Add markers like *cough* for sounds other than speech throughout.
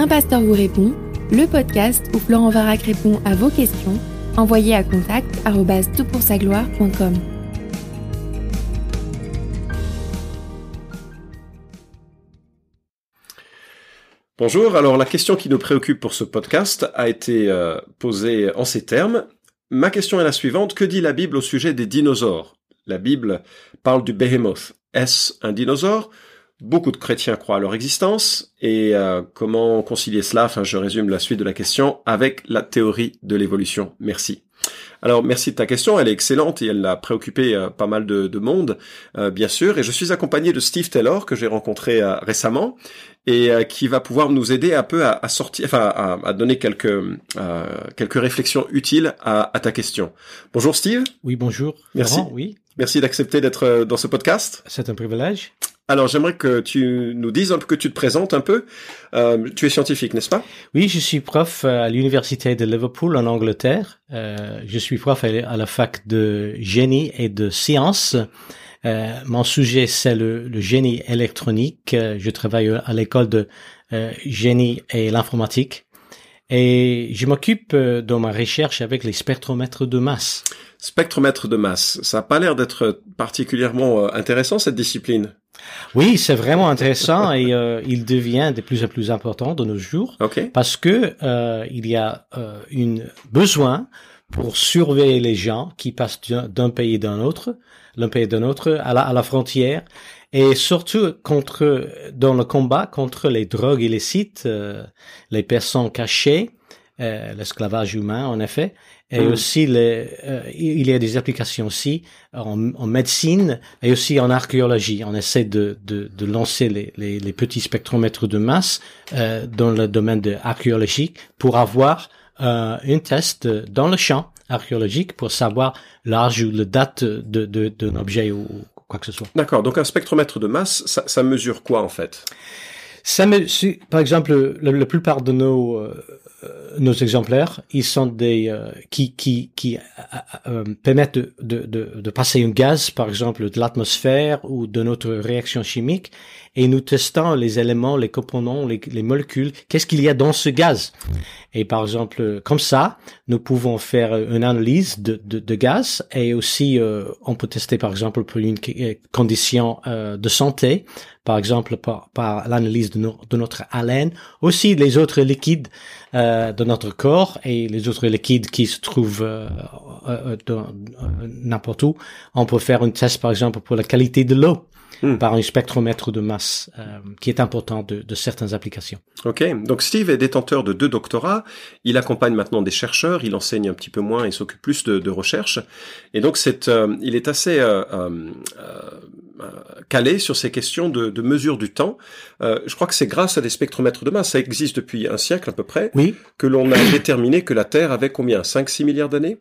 Un pasteur vous répond, le podcast où Florent Varac répond à vos questions, envoyez à contact gloire.com Bonjour, alors la question qui nous préoccupe pour ce podcast a été euh, posée en ces termes. Ma question est la suivante, que dit la Bible au sujet des dinosaures? La Bible parle du behemoth. Est-ce un dinosaure? Beaucoup de chrétiens croient à leur existence et euh, comment concilier cela? Enfin, je résume la suite de la question avec la théorie de l'évolution. Merci. Alors merci de ta question, elle est excellente et elle a préoccupé euh, pas mal de, de monde, euh, bien sûr. Et je suis accompagné de Steve Taylor que j'ai rencontré récemment et qui va pouvoir nous aider un peu à, à sortir, enfin à, à, donner quelques quelques réflexions utiles à, à, ta question. Bonjour Steve. Oui bonjour. Merci. oui. Merci d'accepter d'être dans ce podcast. C'est un privilège. Alors j'aimerais que tu nous dises un peu, que tu te présentes un peu. Euh, tu es scientifique, n'est-ce pas? Oui, je suis prof à l'université de Liverpool en Angleterre. Euh, je suis prof à la fac de génie et de sciences. Euh, mon sujet c'est le, le, génie électronique. Je travaille à l'école de euh, génie et l'informatique. Et je m'occupe euh, dans ma recherche avec les spectromètres de masse. Spectromètre de masse, ça n'a pas l'air d'être particulièrement euh, intéressant cette discipline. Oui, c'est vraiment intéressant et euh, il devient de plus en plus important de nos jours okay. parce que euh, il y a euh, une besoin pour surveiller les gens qui passent d'un pays d'un autre, d'un pays d'un autre à la, à la frontière et surtout contre dans le combat contre les drogues illicites, euh, les personnes cachées, euh, l'esclavage humain en effet, et Mm. aussi les, euh, il y a des applications aussi en, en, médecine et aussi en archéologie. On essaie de, de, de lancer les, les, les, petits spectromètres de masse euh, dans le domaine de archéologique pour avoir euh, un test dans le champ archéologique pour savoir l'âge ou la date de, de, d'un objet ou quoi que ce soit. D'accord. Donc un spectromètre de masse, ça, ça mesure quoi en fait? Ça me, par exemple, la, la plupart de nos euh, nos exemplaires, ils sont des euh, qui qui qui euh, permettent de, de, de, de, passer un gaz, par exemple, de l'atmosphère ou de notre réaction chimique, et nous testons les éléments, les composants, les, les molécules, qu'est-ce qu'il y a dans ce gaz? Et par exemple, comme ça, nous pouvons faire une analyse de, de, de gaz et aussi euh, on peut tester par exemple pour une condition euh, de santé, par exemple par, par l'analyse de, no, de, notre haleine, aussi les autres liquides euh, de notre corps et les autres liquides qui se trouvent euh, n'importe où. On peut faire un test par exemple pour la qualité de l'eau. Hmm. par un spectromètre de masse euh, qui est important de, de, certaines applications. Ok, donc Steve est détenteur de deux doctorats, il accompagne maintenant des chercheurs, il enseigne un petit peu moins et s'occupe plus de, de, recherche, et donc c'est, euh, il est assez euh, calé sur ces questions de, de mesure du temps. je crois que c'est grâce à des spectromètres de masse, ça existe depuis un siècle à peu près, oui. que l'on a déterminé que la Terre avait combien? 5-6 milliards d'années?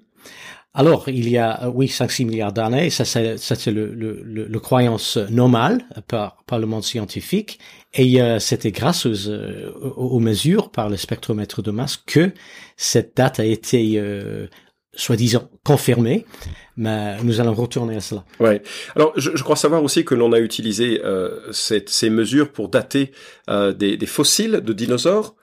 Alors, il y a, oui, 5-6 milliards d'années, ça c'est, ça c'est le, le, le, le, croyance normale par, par le monde scientifique, et euh, c'était grâce aux, euh, aux, mesures par le spectromètre de masse que cette date a été, euh, soi-disant, confirmée, mais nous allons retourner à cela. Ouais. Alors, je, je crois savoir aussi que l'on a utilisé cette, ces mesures pour dater des, des fossiles de dinosaures.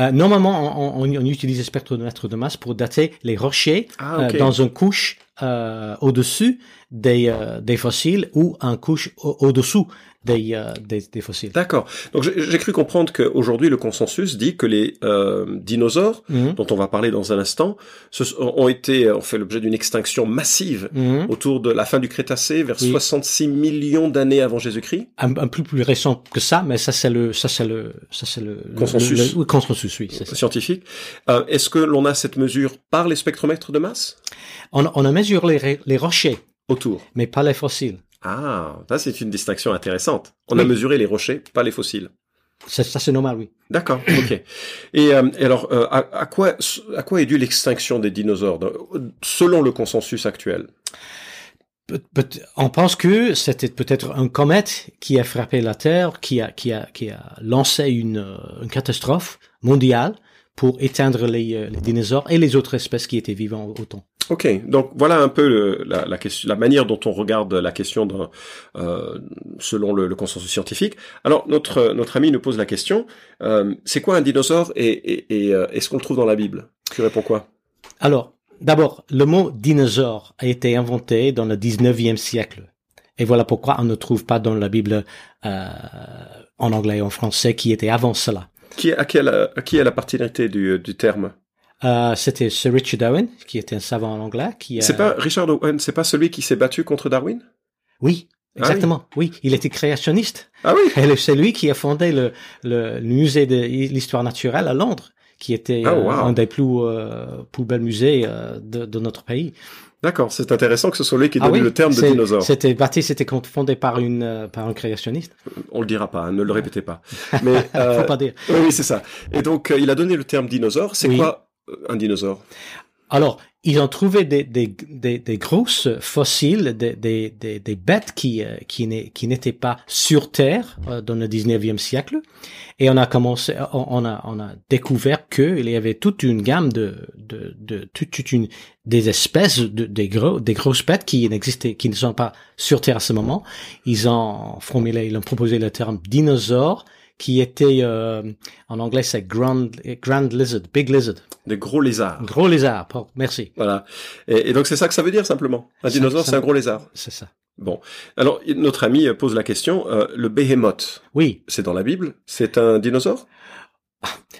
Euh, normalement, on, on, on, utilise le spectromètre de masse pour dater les rochers ah, okay. euh, dans une couche euh, au-dessus des, des fossiles ou un couche au-dessous des, des, des, fossiles. D'accord. Donc j'ai cru comprendre qu'aujourd'hui le consensus dit que les euh, dinosaures, mm -hmm. dont on va parler dans un instant, se, ont été ont fait l'objet d'une extinction massive mm -hmm. autour de la fin du Crétacé, vers oui. 66 millions d'années avant Jésus-Christ. Un, un, peu plus récent que ça, mais ça c'est le ça c'est le ça c'est le consensus. Le, le, le consensus, oui, scientifique. Euh, Est-ce que l'on a cette mesure par les spectromètres de masse? On, on a mesuré les, les rochers autour, mais pas les fossiles. Ah, ça c'est une distinction intéressante. On oui. a mesuré les rochers, pas les fossiles. Ça, ça c'est normal, oui. D'accord, ok. Et, euh, et alors, euh, à, à, quoi, à quoi est due l'extinction des dinosaures, selon le consensus actuel? On pense que c'était peut-être un comète qui a frappé la Terre, qui a, qui a, qui a lancé une, une catastrophe mondiale pour éteindre les, euh, les dinosaures et les autres espèces qui étaient vivantes au temps. Ok, donc voilà un peu le, la, la, question, la manière dont on regarde la question euh, selon le, le, consensus scientifique. Alors notre notre ami nous pose la question euh, c'est quoi un dinosaure et, et, et euh, est-ce qu'on le trouve dans la Bible? Tu réponds quoi? Alors d'abord le mot dinosaure a été inventé dans le 19e siècle et voilà pourquoi on ne trouve pas dans la Bible en anglais et en français qui était avant cela. Qui, à, quelle, à qui est la particularité du, du terme? Euh, C'était Sir Richard Owen, qui était un savant anglais. Qui, C'est pas Richard Owen, c'est pas celui qui s'est battu contre Darwin? Oui, exactement. oui. oui. il était créationniste. Ah oui. C'est lui qui a fondé le, le, le musée de l'histoire naturelle à Londres, qui était oh, wow. euh, un des plus euh, plus bels musées euh, de, de notre pays. D'accord, c'est intéressant que ce soit lui qui donne ah oui, le terme de dinosaure. C'était parti, c'était fondé par une euh, par un créationniste. On le dira pas, hein, ne le répétez pas. Mais *laughs* euh, faut pas dire. Oui, oui c'est ça. Et donc euh, il a donné le terme dinosaure. C'est oui. quoi un dinosaure? Alors ils ont trouvé des des des, des grosses fossiles, des des des, bêtes qui euh, qui n'étaient pas sur Terre euh, dans le 19e siècle. Et on a commencé, on a on a découvert que il y avait toute une gamme de de de toute, une des espèces de, gros des grosses bêtes qui n'existaient qui ne sont pas sur Terre à ce moment. Ils ont formulé, ils ont proposé le terme dinosaure qui était euh, en anglais c'est grand grand lizard, big lizard. Des gros lézards. Gros lézards, merci. Voilà. Et, et, donc c'est ça que ça veut dire simplement. Un dinosaure, c'est un gros lézard. C'est ça. Bon. Alors notre ami pose la question. Euh, le behemoth. Oui. C'est dans la Bible? C'est un dinosaure?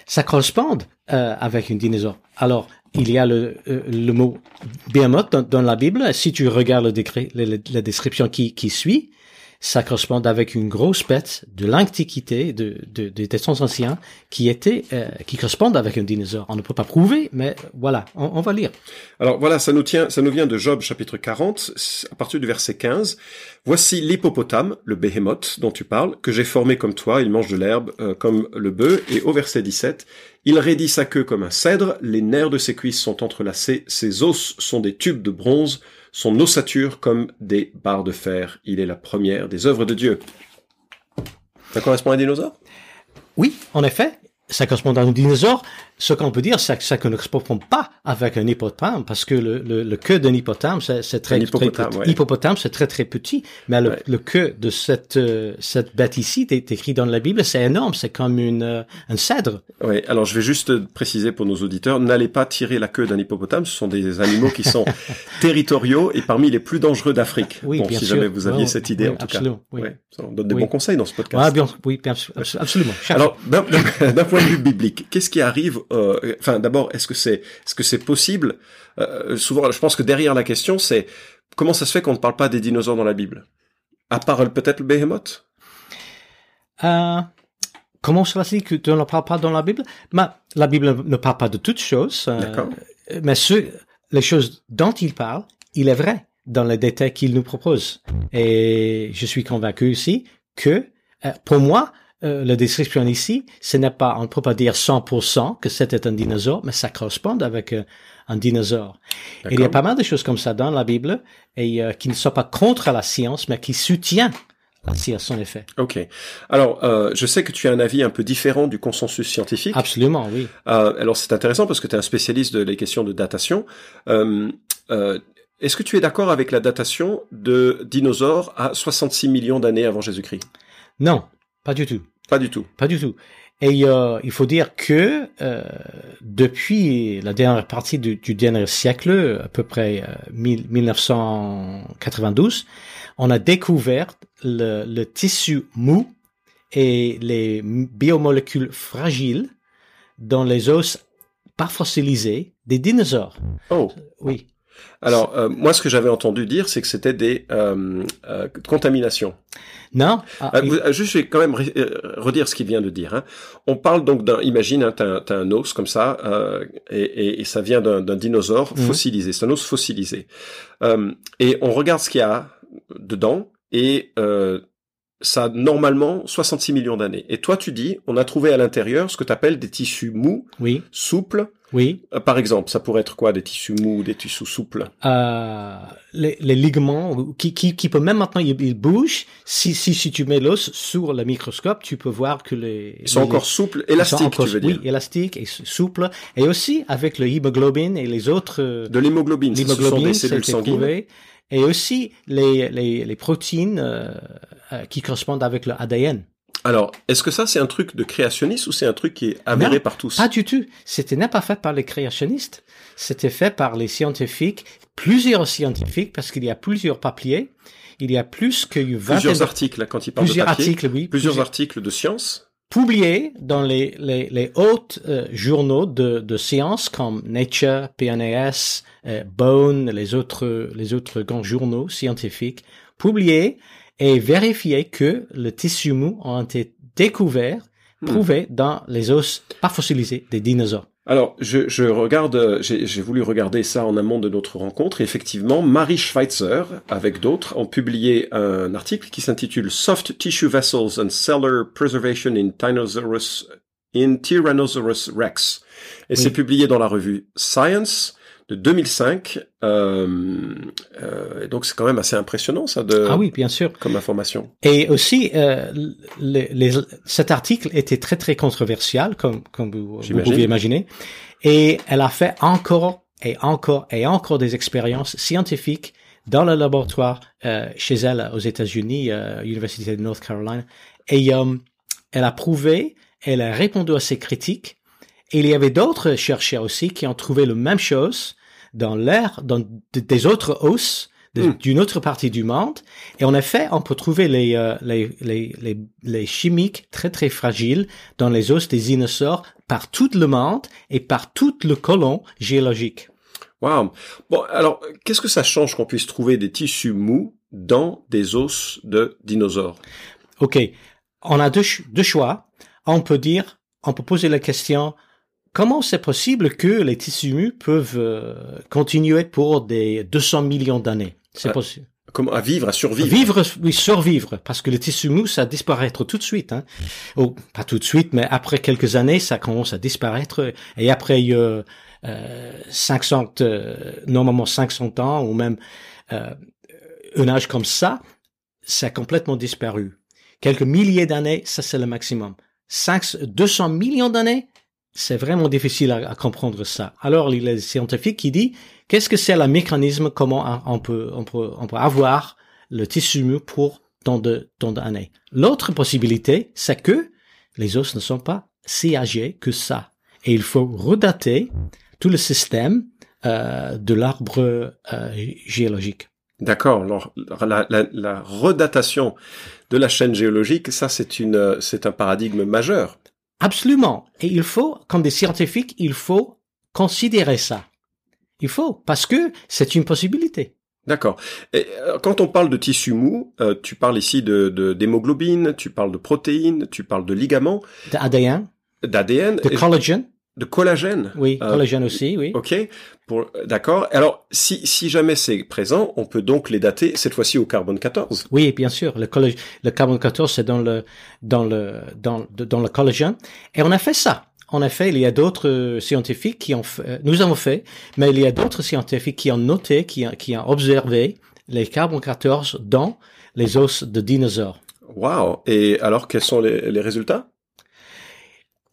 Ça correspond euh, avec un dinosaure. Alors il y a le, euh, le mot behemoth dans, dans, la Bible. Si tu regardes le décret, la, la description qui, qui suit, ça correspond avec une grosse bête de l'Antiquité, de, de, des temps anciens, qui était, euh, qui correspond avec un dinosaure. On ne peut pas prouver, mais voilà, on, on, va lire. Alors voilà, ça nous tient, ça nous vient de Job chapitre 40, à partir du verset 15. Voici l'hippopotame, le behemoth dont tu parles, que j'ai formé comme toi, il mange de l'herbe euh, comme le bœuf, et au verset 17, il raidit sa queue comme un cèdre, les nerfs de ses cuisses sont entrelacés, ses os sont des tubes de bronze, son ossature comme des barres de fer. Il est la première des œuvres de Dieu. Ça correspond à un dinosaure? Oui, en effet, ça correspond à un dinosaure. Ce qu'on peut dire, c'est que ça ne correspond pas avec un hippopotame, parce que le, le, le queue d'un hippopotame, c'est très, hippopotame, très ouais. hippopotame, c'est très très petit, mais le, Ouais. le queue de cette euh, cette bête ici, est écrit dans la Bible, c'est énorme, c'est comme une euh, un cèdre. Oui, alors je vais juste préciser pour nos auditeurs, n'allez pas tirer la queue d'un hippopotame, ce sont des animaux qui sont *laughs* territoriaux et parmi les plus dangereux d'Afrique. Oui, bon, bien si sûr. jamais vous aviez Ouais, cette idée oui, en tout absolument, cas. oui. Ouais, on donne des bons conseils dans ce podcast. Ah, bien, oui, absolument. Cherche. *laughs* Alors, d'un point de vue biblique, qu'est-ce qui arrive euh, Enfin, d'abord, est-ce que c'est est-ce que c'est possible? Euh, Souvent, je pense que derrière la question, c'est comment ça se fait qu'on ne parle pas des dinosaures dans la Bible? À part peut-être le behemoth? Euh, comment cela se dit que tu ne parles pas dans la Bible? Mais la Bible ne parle pas de toutes choses. mais ce, les choses dont il parle, il est vrai dans les détails qu'il nous propose. Et je suis convaincu aussi que, pour moi, euh, la description ici, ce n'est pas, on ne peut pas dire 100% que c'était un dinosaure, mais ça correspond avec euh, un dinosaure. Et il y a pas mal de choses comme ça dans la Bible et euh, qui ne sont pas contre la science, mais qui soutiennent la science en effet. Ok. Alors, euh, je sais que tu as un avis un peu différent du consensus scientifique. Absolument, oui. Euh, alors, c'est intéressant parce que tu es un spécialiste de les questions de datation. Euh, euh, Est-ce que tu es d'accord avec la datation de dinosaures à 66 millions d'années avant Jésus-Christ? Non, pas du tout. Pas du tout. Pas du tout. Et euh, il faut dire que euh, depuis la dernière partie du, du dernier siècle, à peu près euh, 1000 1992, on a découvert le, le tissu mou et les biomolécules fragiles dans les os pas fossilisés des dinosaures. Oh. Oui. Alors, euh, moi, ce que j'avais entendu dire, c'est que c'était des euh, euh, contaminations. Non? Ah, Euh, vous- euh, juste, je vais quand même euh, redire ce qu'il vient de dire. Hein. On parle donc d'un, imagine, hein, t'as, un- un os comme ça, euh, et, et- et ça vient d'un, dinosaure Mhm. fossilisé. C'est un os fossilisé. Euh, et on regarde ce qu'il y a dedans, et euh, ça a normalement 66 millions d'années. Et toi, tu dis, on a trouvé à l'intérieur ce que tu appelles des tissus mous, oui. souples, Oui. Euh, Par exemple, ça pourrait être quoi Des tissus mous, des tissus souples? Euh, les, les ligaments qui, qui, qui peut même maintenant ils, ils bougent. Si, si, si tu mets l'os sur le microscope, tu peux voir que les Ils sont les- encore souples, élastiques, encore- tu veux dire? Oui, élastiques et souples. Et aussi avec le hémoglobine et les autres euh, De l'hémoglobine, ce sont des cellules sanguines. Et aussi les, les, les protéines euh, euh, qui correspondent avec le ADN. Alors, est-ce que ça c'est un truc de créationniste ou c'est un truc qui est avéré Non, par tous? Pas du tout. C'était n'est pas fait par les créationnistes. C'était fait par les scientifiques, plusieurs scientifiques, parce qu'il y a plusieurs papiers. Il y a plus que une vingtaine Plusieurs de- articles, quand il parle plusieurs de papier, articles, oui. plusieurs articles de science. publiés dans les, les, les hautes euh, journaux de, de sciences comme Nature, PNAS, euh, Bone, les autres, les autres grands journaux scientifiques, publiés et vérifiés que le tissu mou a été découvert, Hmm. prouvé dans les os pas fossilisés des dinosaures. Alors, je, je regarde, j'ai j'ai voulu regarder ça en amont de notre rencontre. Et effectivement, Marie Schweitzer, avec d'autres, ont publié un article qui s'intitule Soft Tissue Vessels and Cellular Preservation in Tyrannosaurus, in Tyrannosaurus Rex. Et Oui. c'est publié dans la revue Science de 2005. Euh, euh, et donc, c'est quand même assez impressionnant, ça, de, ah oui, bien sûr. comme information. Et aussi, euh, les, les- cet article était très très controversial, comme comme vous, vous pouvez imaginer, et elle a fait encore et encore et encore des expériences scientifiques dans le laboratoire euh, chez elle aux États-Unis, euh, Université de North Carolina, et euh, elle a prouvé, elle a répondu à ces critiques. Et il y avait d'autres chercheurs aussi qui ont trouvé la même chose dans l'air, dans des autres os Hmm. d'une autre partie du monde. Et en effet, on peut trouver les, euh, les, les, les, les chimiques très très fragiles dans les os des dinosaures par tout le monde et par tout le colon géologique. Wow. Bon, alors, qu'est-ce que ça change qu'on puisse trouver des tissus mous dans des os de dinosaures? Ok, on a deux, deux choix. On peut dire, on peut poser la question, comment c'est possible que les tissus mous peuvent euh, continuer pour des 200 millions d'années? C'est Ouais. possible. Comment à vivre, à survivre? Vivre, oui, survivre, parce que le tissu mou, ça disparaître tout de suite. Hein. Ou pas tout de suite, mais après quelques années, ça commence à disparaître. Et après euh, euh, 500, euh, normalement 500 ans, ou même euh, un âge comme ça, ça a complètement disparu. Quelques milliers d'années, ça c'est le maximum. 5, 200 millions d'années, c'est vraiment difficile à, comprendre ça. Alors, il y a des scientifiques qui disent, qu'est-ce que c'est le mécanisme, comment on peut, on peut, on peut avoir le tissu mou pour tant de, tant d'années? L'autre possibilité, c'est que les os ne sont pas si âgés que ça. Et il faut redater tout le système euh, de l'arbre euh, géologique. D'accord. Alors, la, la, la redatation de la chaîne géologique, ça, c'est une, c'est un paradigme majeur. Absolument. Et il faut, comme des scientifiques, il faut considérer ça. Il faut, parce que c'est une possibilité. D'accord. Et euh, quand on parle de tissu mou, euh, tu parles ici de, d'hémoglobine, tu parles de protéines, tu parles de ligaments, De ADN, d'ADN, de collagène, de collagène? oui, Euh, collagène aussi, oui. Ok. Pour, d'accord. Alors, si, si jamais c'est présent, on peut donc les dater cette fois-ci au carbone 14. Oui, bien sûr. Le, collage- le carbone 14, c'est dans le, dans le, dans, dans le collagène. Et on a fait ça. En effet, il y a d'autres scientifiques qui ont fait, nous avons fait, mais il y a d'autres scientifiques qui ont noté, qui, ont- qui ont observé les carbone 14 dans les os de dinosaures. Wow. Et alors, quels sont les, les résultats?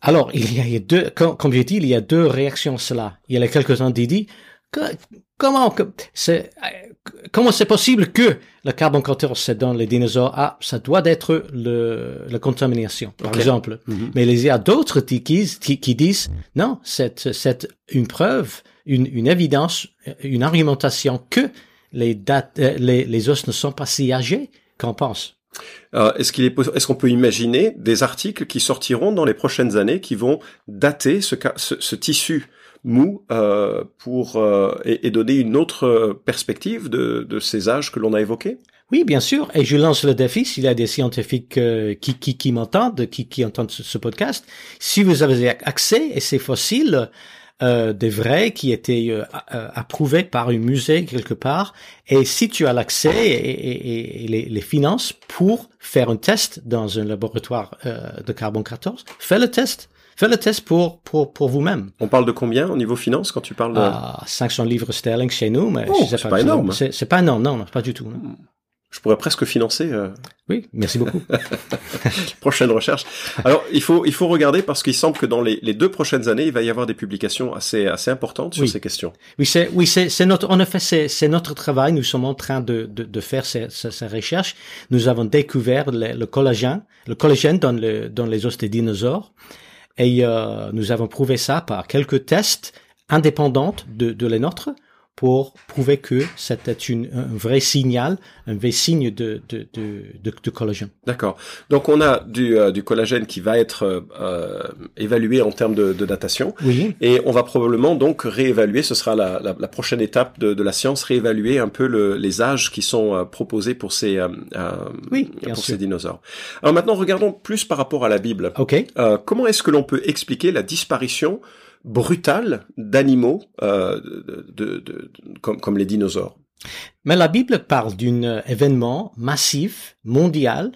Alors, il y a deux, comme, comme j'ai dit, il y a deux réactions à cela. Il y a quelques-uns qui disent, que- comment, c'est, comment c'est possible que le carbone 14 c'est dans les dinosaures? Ah, ça doit être le, la contamination, par exemple. Mais il y a d'autres qui, qui, qui- qui disent, non, c'est, c'est une preuve, une, une évidence, une argumentation que les dates, euh, les, les os ne sont pas si âgés qu'on pense. Euh, Est-ce qu'on peut imaginer des articles qui sortiront dans les prochaines années qui vont dater ce, tissu mou euh, pour euh, et, et donner une autre perspective de, ces âges que l'on a évoqués? Oui, bien sûr. Et je lance le défi s'il y a des scientifiques qui, m'entendent, qui, entendent ce, podcast. Si vous avez accès à ces fossiles, euh, des vrais qui étaient euh, euh, approuvés par un musée quelque part, et si tu as l'accès et, et- et les, les finances pour faire un test dans un laboratoire euh, de carbone 14, fais le test. Faites le test pour pour pour vous-même. On parle de combien au niveau finance quand tu parles de... Ah, 500 livres sterling chez nous, mais Oh, je sais c'est pas énorme. C'est pas énorme, non, non, pas du tout. non. Je pourrais presque financer euh, Oui, merci beaucoup. *laughs* prochaine recherche. Alors, il faut il faut regarder parce qu'il semble que dans les, les deux prochaines années, il va y avoir des publications assez assez importantes sur Oui. ces questions. Oui, c'est oui, c'est c'est notre en effet c'est c'est notre travail. Nous sommes en train de de, de faire ces, ces, ces recherches. Nous avons découvert le, le collagène, le collagène dans le dans les os des dinosaures, et euh, nous avons prouvé ça par quelques tests indépendants de de les nôtres pour prouver que c'était une un vrai signal, un vrai signe de de de de, de collagène. D'accord. Donc on a du euh, du collagène qui va être euh, euh, évalué en termes de, de datation. Oui, Et on va probablement donc réévaluer, ce sera la, la, la prochaine étape de, de la science, réévaluer un peu le, les âges qui sont euh, proposés pour ces Oui, pour sûr. ces dinosaures. Alors maintenant, regardons plus par rapport à la Bible. ok. Euh, comment est-ce que l'on peut expliquer la disparition brutale d'animaux euh, de, de- de- comme, comme les dinosaures Mais la Bible parle d'un euh, événement massif, mondial,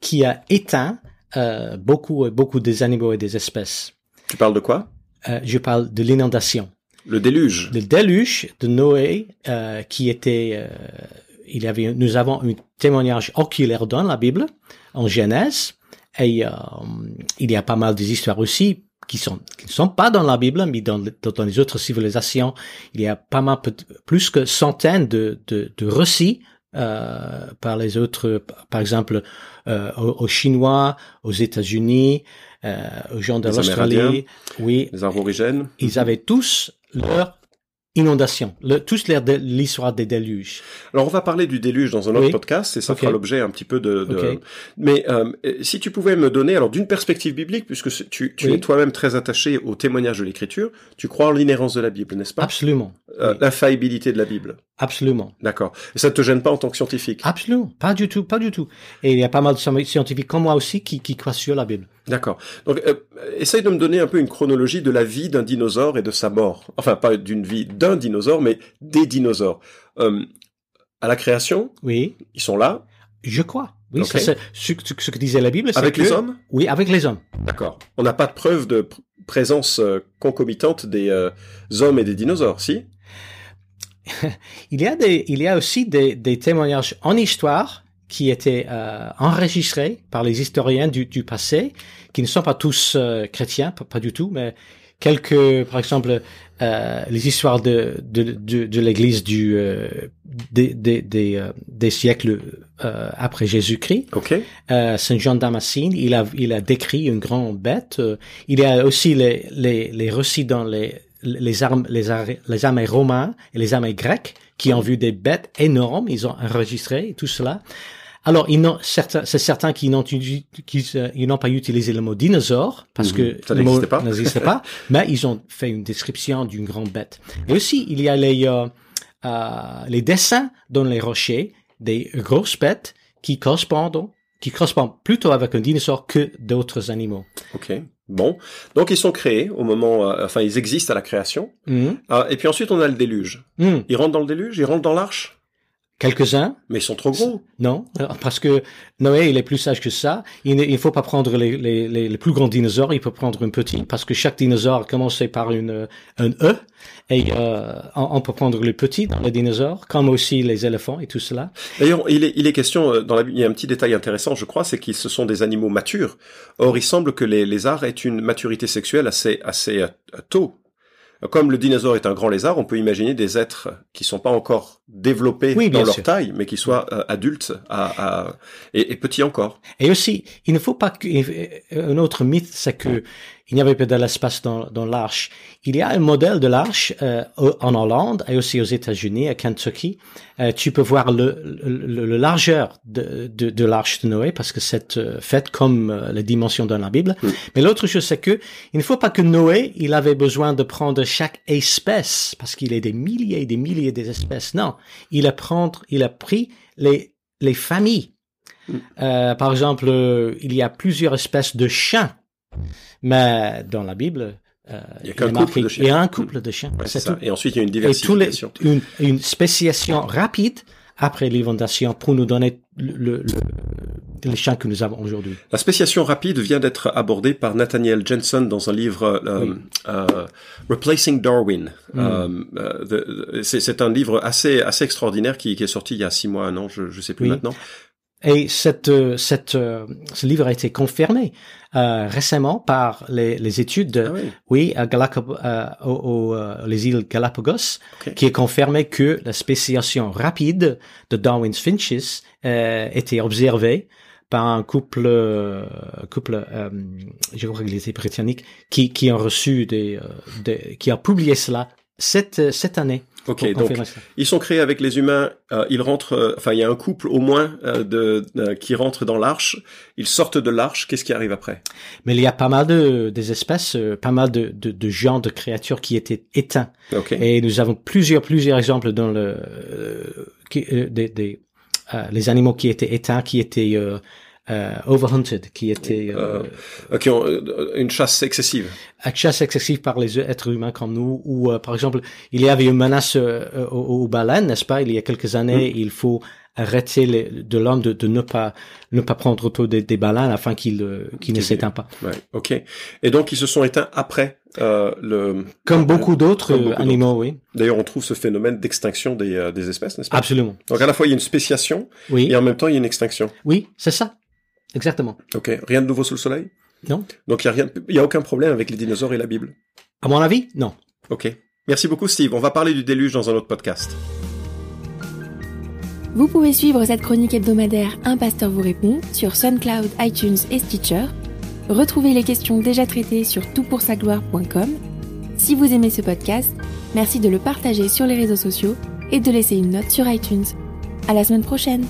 qui a éteint euh, beaucoup, beaucoup des animaux et des espèces. Tu parles de quoi? Euh, je parle de l'inondation, Le déluge. le déluge de Noé, euh, qui était, euh, il y avait, nous avons un témoignage oculaire dans la Bible, en Genèse, et euh, il y a pas mal des histoires aussi qui sont qui ne sont pas dans la Bible, mais dans, dans les autres civilisations, il y a pas mal plus que centaines de de, de récits euh, par les autres, par exemple euh, aux, aux Chinois, aux États-Unis, euh, aux gens de l'Australie, oui, Les aborigènes. ils avaient tous leur inondation, le, tous l'histoire des déluges. Alors on va parler du déluge dans un autre Oui. podcast et ça fera l'objet un petit peu de. Mais euh, si tu pouvais me donner alors d'une perspective biblique puisque tu, tu Oui. es toi-même très attaché au témoignage de l'Écriture, tu crois en l'inhérence de la Bible, n'est-ce pas? Absolument, Euh, oui. De la Bible. absolument, D'accord. Et ça te gêne pas en tant que scientifique? Absolument, pas du tout, pas du tout. Et il y a pas mal de scientifiques comme moi aussi qui, qui croient sur la Bible. D'accord. Donc, euh, essaye de me donner un peu une chronologie de la vie d'un dinosaure et de sa mort. Enfin, pas d'une vie d'un dinosaure, mais des dinosaures. Euh, à la création, Oui, ils sont là, je crois. Oui, ça, ce, que disait la Bible. c'est avec que- les hommes Oui, avec les hommes. D'accord. On n'a pas de preuve de pr- présence euh, concomitante des euh, hommes et des dinosaures, si? *laughs* Il y a des, il y a aussi des, des témoignages en histoire qui étaient euh, enregistrés par les historiens du, du passé, qui ne sont pas tous euh, chrétiens, pas, pas du tout, mais quelques, par exemple, euh, les histoires de de, de, de l'Église du euh, des des des, euh, des siècles euh, après Jésus-Christ. Ok. Euh, Saint Jean Damascene, il a il a décrit une grande bête. Euh, il y a aussi les les les récits dans les les armes les, les armées romains et les armées grecques qui ont vu des bêtes énormes. Ils ont enregistré tout cela. Alors, ils n'ont certains, c'est certain qu'ils n'ont, qu'ils, euh, n'ont pas utilisé le mot dinosaure parce Mhm. que Ça le mot n'existait pas. pas, *laughs* mais ils ont fait une description d'une grande bête. Et aussi, il y a les euh, euh, les dessins dans les rochers des grosses bêtes qui correspondent qui correspondent plutôt avec un dinosaure que d'autres animaux. Ok. Bon. Donc ils sont créés au moment, euh, enfin ils existent à la création. Mhm. Ah, et puis ensuite on a le déluge. Mhm. Ils rentrent dans le déluge, ils rentrent dans l'arche, Quelques-uns, mais ils sont trop gros. non, parce que Noé, il est plus sage que ça. Il ne il faut pas prendre les, les, les, plus grands dinosaures, il faut prendre un petit, parce que chaque dinosaure a commencé par une, un E, et euh, on, peut prendre le petit dans les dinosaures, comme aussi les éléphants et tout cela. D'ailleurs, il est, il est question euh, dans la, il y a un petit détail intéressant, je crois, c'est qu'ils ce sont des animaux matures. Or, il semble que les lézards aient une maturité sexuelle assez, assez euh, tôt. Comme le dinosaure est un grand lézard, on peut imaginer des êtres qui sont pas encore développés Oui, dans leur sûr. taille, mais qui soient euh, adultes à, à- et, et petits encore. Et aussi, il ne faut pas que, un autre mythe, c'est que il n'y avait pas de l'espace dans, dans l'arche. Il y a un modèle de l'arche euh, en Hollande et aussi aux États-Unis, à Kentucky. Euh, tu peux voir le, le, le largeur de, de, de l'arche de Noé parce que c'est euh, fait comme euh, les dimensions dans la Bible. Mm. Mais l'autre chose, c'est que il ne faut pas que Noé, il avait besoin de prendre chaque espèce parce qu'il a des milliers et des milliers d'espèces. Non, il a prendre, il a pris les les familles. Euh, par exemple, euh, il y a plusieurs espèces de chiens, mais dans la Bible, euh, Il y a qu'un est marqué- couple de chiens. Il y a un couple de chiens. Ouais, c'est c'est ça. tout. Et ensuite, il y a une Et tous les, diversification. une, une spéciation rapide après l'inondation pour nous donner le, le, les champs que nous avons aujourd'hui. La spéciation rapide vient d'être abordée par Nathaniel Jensen dans un livre euh, euh, Replacing Darwin. Mm. C'est un livre assez assez extraordinaire qui, qui, est sorti il y a six mois, un an, je je sais plus Oui. maintenant. Et cette, euh, cette, euh, ce livre a été confirmé euh, récemment par les, les études, de, Ah oui. oui, à Galapagos, euh, au- au, euh, les îles Galapagos, qui est confirmé que la spéciation rapide de Darwin's finches euh, était observée par un couple, couple, euh, je crois qu'il était britannique, qui, qui ont reçu des, euh, des, qui a publié cela cette, cette année. Ok, pour donc ils sont créés avec les humains. euh, ils rentrent. euh, Enfin, il y a un couple au moins euh, de euh, qui rentre dans l'arche. Ils sortent de l'arche. Qu'est-ce qui arrive après? Mais il y a pas mal de des espèces, euh, pas mal de, de, de genres de créatures qui étaient éteints. Ok. Et nous avons plusieurs plusieurs exemples dans le euh, qui, des, des euh, les animaux qui étaient éteints, qui étaient euh, euh, overhunted, qui étaient euh, Ok, on- euh, une chasse excessive. à chasse excessive par les êtres humains comme nous. Ou euh, par exemple, il y avait une menace euh, euh, aux, aux baleines, n'est-ce pas? Il y a quelques années, il faut arrêter les, de l'homme de, de ne pas ne pas prendre autour des, des baleines afin qu'il euh, qu'il ne s'éteint pas. Ouais. Ok. Et donc ils se sont éteints après euh, le. Comme beaucoup d'autres euh, animaux, oui, D'ailleurs, on trouve ce phénomène d'extinction des, euh, des espèces, n'est-ce pas? Absolument. Donc à la fois il y a une spéciation Oui, et en même temps il y a une extinction. oui, c'est ça, exactement. Ok. Rien de nouveau sous le soleil? Non, Donc il y a rien. Il y a aucun problème avec les dinosaures et la Bible? à mon avis, non. Ok. Merci beaucoup Steve. On va parler du déluge dans un autre podcast. Vous pouvez suivre cette chronique hebdomadaire Un pasteur vous répond sur SoundCloud, iTunes et Stitcher. Retrouvez les questions déjà traitées sur toutpoursagloire.com. Si vous aimez ce podcast, merci de le partager sur les réseaux sociaux et de laisser une note sur iTunes. À la semaine prochaine!